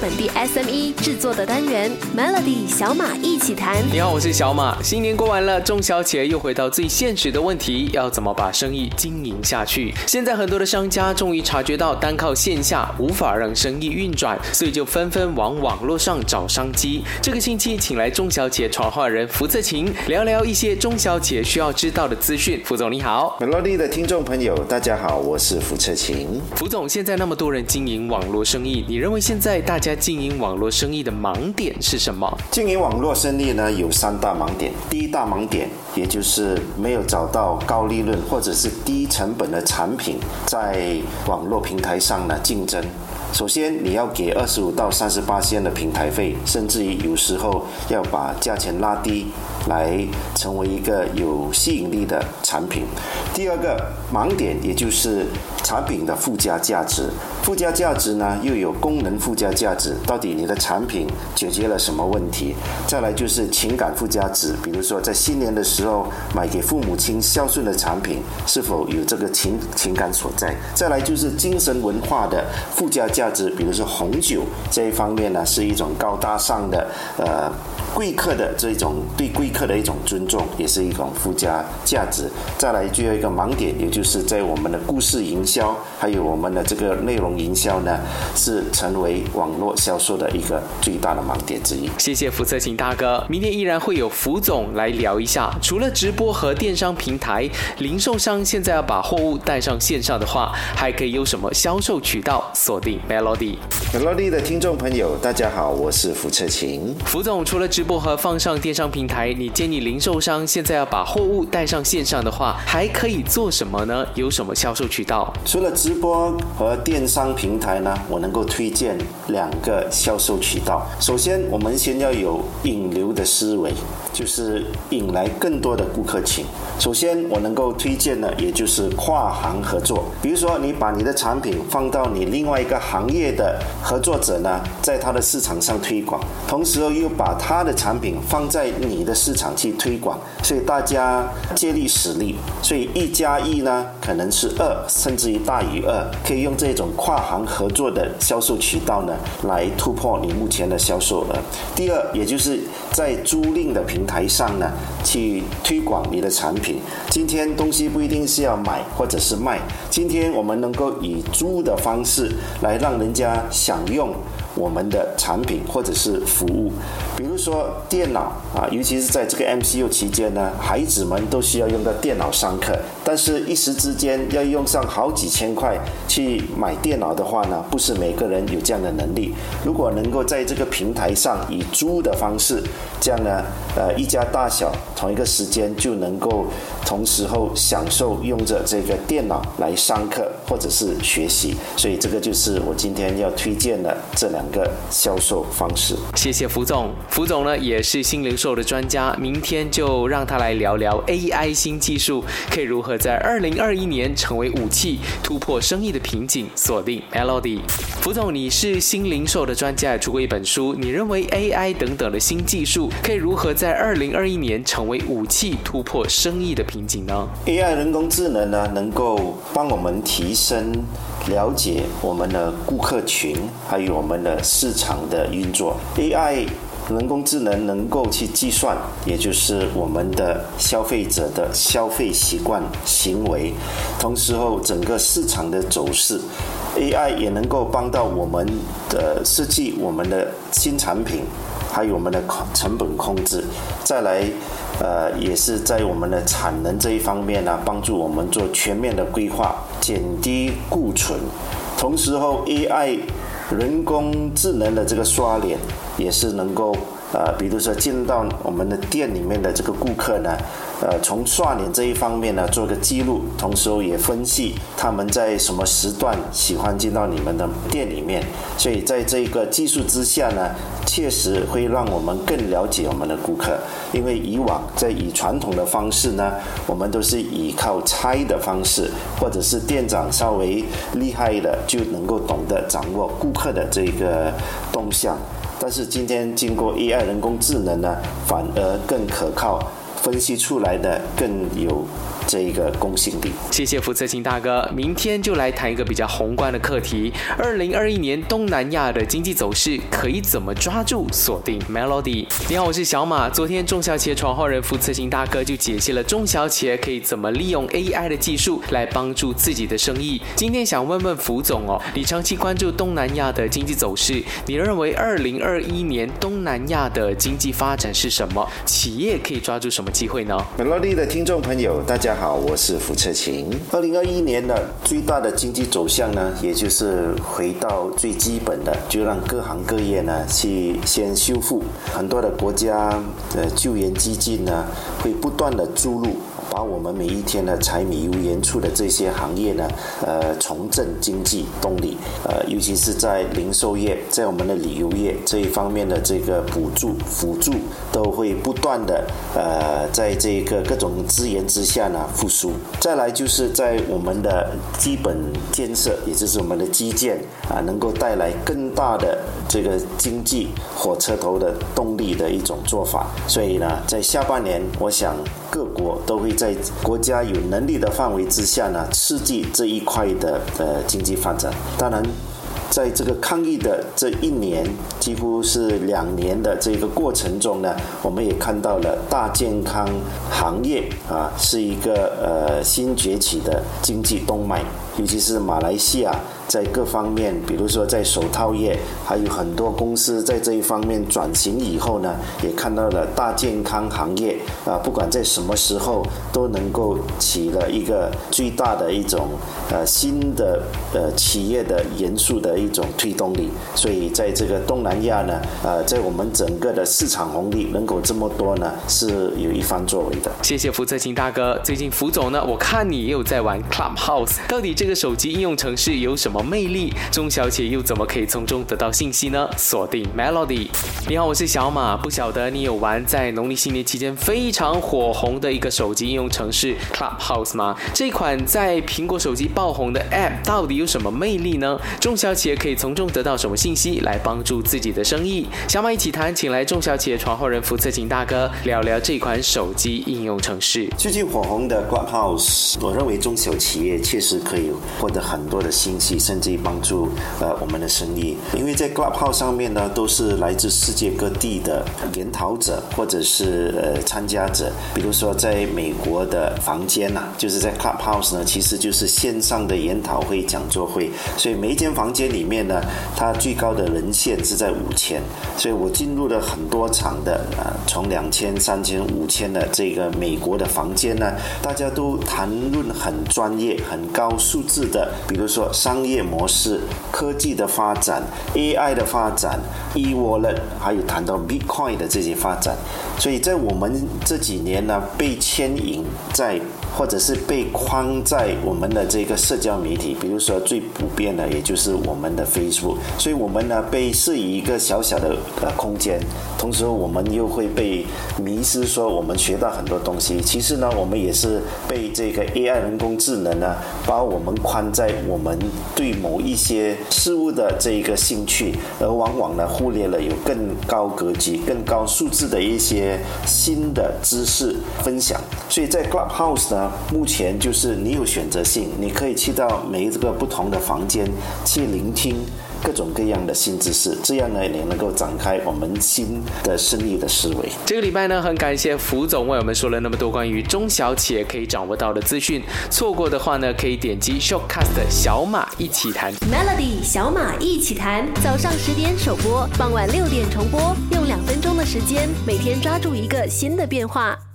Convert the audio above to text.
本地 SME 制作的单元 Melody 小马一起谈。你好，我是小马。新年过完了，中小企业又回到最现实的问题，要怎么把生意经营下去？现在很多的商家终于察觉到单靠线下无法让生意运转，所以就纷纷往网络上找商机。这个星期请来中小企业传话人福泽晴聊聊一些中小企业需要知道的资讯。福总你好，Melody 的听众朋友大家好，我是福泽晴。福总，现在那么多人经营网络生意，你认为现在大家经营网络生意的盲点是什么？经营网络生意呢，有三大盲点。第一大盲点，也就是没有找到高利润或者是低成本的产品，在网络平台上呢竞争。首先，你要给二十五到三十八线的平台费，甚至于有时候要把价钱拉低，来成为一个有吸引力的产品。第二个盲点，也就是产品的附加价值。附加价值呢，又有功能附加价值，到底你的产品解决了什么问题？再来就是情感附加值，比如说在新年的时候买给父母亲孝顺的产品，是否有这个情情感所在？再来就是精神文化的附加价值，比如说红酒这一方面呢，是一种高大上的呃。贵客的这种对贵客的一种尊重，也是一种附加价值。再来，最后一个盲点，也就是在我们的故事营销，还有我们的这个内容营销呢，是成为网络销售的一个最大的盲点之一。谢谢福策勤大哥，明天依然会有福总来聊一下。除了直播和电商平台，零售商现在要把货物带上线上的话，还可以有什么销售渠道？锁定 Melody。Melody 的听众朋友，大家好，我是福策勤。福总除了直直播和放上电商平台，你建议零售商现在要把货物带上线上的话，还可以做什么呢？有什么销售渠道？除了直播和电商平台呢，我能够推荐两个销售渠道。首先，我们先要有引流的思维，就是引来更多的顾客群。首先，我能够推荐的，也就是跨行合作。比如说，你把你的产品放到你另外一个行业的合作者呢，在他的市场上推广，同时又把他的产品放在你的市场去推广，所以大家借力使力，所以一加一呢可能是二，甚至于大于二，可以用这种跨行合作的销售渠道呢来突破你目前的销售额。第二，也就是在租赁的平台上呢去推广你的产品。今天东西不一定是要买或者是卖，今天我们能够以租的方式来让人家享用。我们的产品或者是服务，比如说电脑啊，尤其是在这个 MCU 期间呢，孩子们都需要用到电脑上课，但是一时之间要用上好几千块去买电脑的话呢，不是每个人有这样的能力。如果能够在这个平台上以租的方式，这样呢，呃，一家大小同一个时间就能够同时候享受用着这个电脑来上课或者是学习，所以这个就是我今天要推荐的这两。两个销售方式，谢谢福总。福总呢也是新零售的专家，明天就让他来聊聊 AI 新技术可以如何在二零二一年成为武器，突破生意的瓶颈。锁定 Melody，福总，你是新零售的专家，出过一本书，你认为 AI 等等的新技术可以如何在二零二一年成为武器，突破生意的瓶颈呢？AI 人工智能呢，能够帮我们提升。了解我们的顾客群，还有我们的市场的运作。AI 人工智能能够去计算，也就是我们的消费者的消费习惯、行为，同时后整个市场的走势。AI 也能够帮到我们的设计我们的新产品，还有我们的成本控制。再来。呃，也是在我们的产能这一方面呢，帮助我们做全面的规划，减低库存。同时后，AI 人工智能的这个刷脸，也是能够呃，比如说进到我们的店里面的这个顾客呢。呃，从刷脸这一方面呢，做个记录，同时也分析他们在什么时段喜欢进到你们的店里面。所以在这个技术之下呢，确实会让我们更了解我们的顾客。因为以往在以传统的方式呢，我们都是依靠猜的方式，或者是店长稍微厉害的就能够懂得掌握顾客的这个动向。但是今天经过 AI 人工智能呢，反而更可靠。分析出来的更有这一个公信力。谢谢福策清大哥，明天就来谈一个比较宏观的课题：二零二一年东南亚的经济走势可以怎么抓住锁定 Melody？你好，我是小马。昨天中小企业创号人福策清大哥就解析了中小企业可以怎么利用 AI 的技术来帮助自己的生意。今天想问问福总哦，你长期关注东南亚的经济走势，你认为二零二一年东南亚的经济发展是什么？企业可以抓住什么机会呢？Melody 的听众朋友，大家好，我是福彻琴。二零二一年的最大的经济走向呢，也就是回到最基本的，就让各行各业呢去先修复。很多的国家的救援基金呢，会不断的注入。把我们每一天的柴米油盐醋的这些行业呢，呃，重振经济动力，呃，尤其是在零售业，在我们的旅游业这一方面的这个补助辅助，都会不断的呃，在这个各种资源之下呢复苏。再来就是在我们的基本建设，也就是我们的基建啊，能够带来更大的这个经济火车头的动力的一种做法。所以呢，在下半年，我想各国都会。在国家有能力的范围之下呢，刺激这一块的呃经济发展。当然，在这个抗疫的这一年，几乎是两年的这个过程中呢，我们也看到了大健康行业啊，是一个呃新崛起的经济动脉，尤其是马来西亚。在各方面，比如说在手套业，还有很多公司在这一方面转型以后呢，也看到了大健康行业啊，不管在什么时候都能够起了一个最大的一种呃新的呃企业的元素的一种推动力。所以在这个东南亚呢，呃，在我们整个的市场红利人口这么多呢，是有一番作为的。谢谢福泽清大哥。最近福总呢，我看你也有在玩 Clubhouse，到底这个手机应用程式有什么？魅力，中小企业又怎么可以从中得到信息呢？锁定 Melody。你好，我是小马。不晓得你有玩在农历新年期间非常火红的一个手机应用程式 Clubhouse 吗？这款在苹果手机爆红的 App 到底有什么魅力呢？中小企业可以从中得到什么信息来帮助自己的生意？小马一起谈，请来中小企业传后人福策景大哥聊聊这款手机应用程式。最近火红的 Clubhouse，我认为中小企业确实可以获得很多的信息。甚至帮助呃我们的生意，因为在 Clubhouse 上面呢，都是来自世界各地的研讨者或者是呃参加者。比如说在美国的房间呐，就是在 Clubhouse 呢，其实就是线上的研讨会、讲座会。所以每一间房间里面呢，它最高的人线是在五千。所以我进入了很多场的啊，从两千、三千、五千的这个美国的房间呢，大家都谈论很专业、很高素质的，比如说商业。业模式、科技的发展、AI 的发展、e-wallet，还有谈到 Bitcoin 的这些发展，所以在我们这几年呢，被牵引在。或者是被框在我们的这个社交媒体，比如说最普遍的，也就是我们的 Facebook，所以我们呢被设一个小小的呃空间，同时我们又会被迷失，说我们学到很多东西。其实呢，我们也是被这个 AI 人工智能呢把我们框在我们对某一些事物的这一个兴趣，而往往呢忽略了有更高格局、更高素质的一些新的知识分享。所以在 Clubhouse 呢。目前就是你有选择性，你可以去到每一个不同的房间去聆听各种各样的新知识，这样呢，你能够展开我们新的生意的思维。这个礼拜呢，很感谢福总为我们说了那么多关于中小企业可以掌握到的资讯。错过的话呢，可以点击 Shortcast 小马一起谈 Melody 小马一起谈，早上十点首播，傍晚六点重播，用两分钟的时间，每天抓住一个新的变化。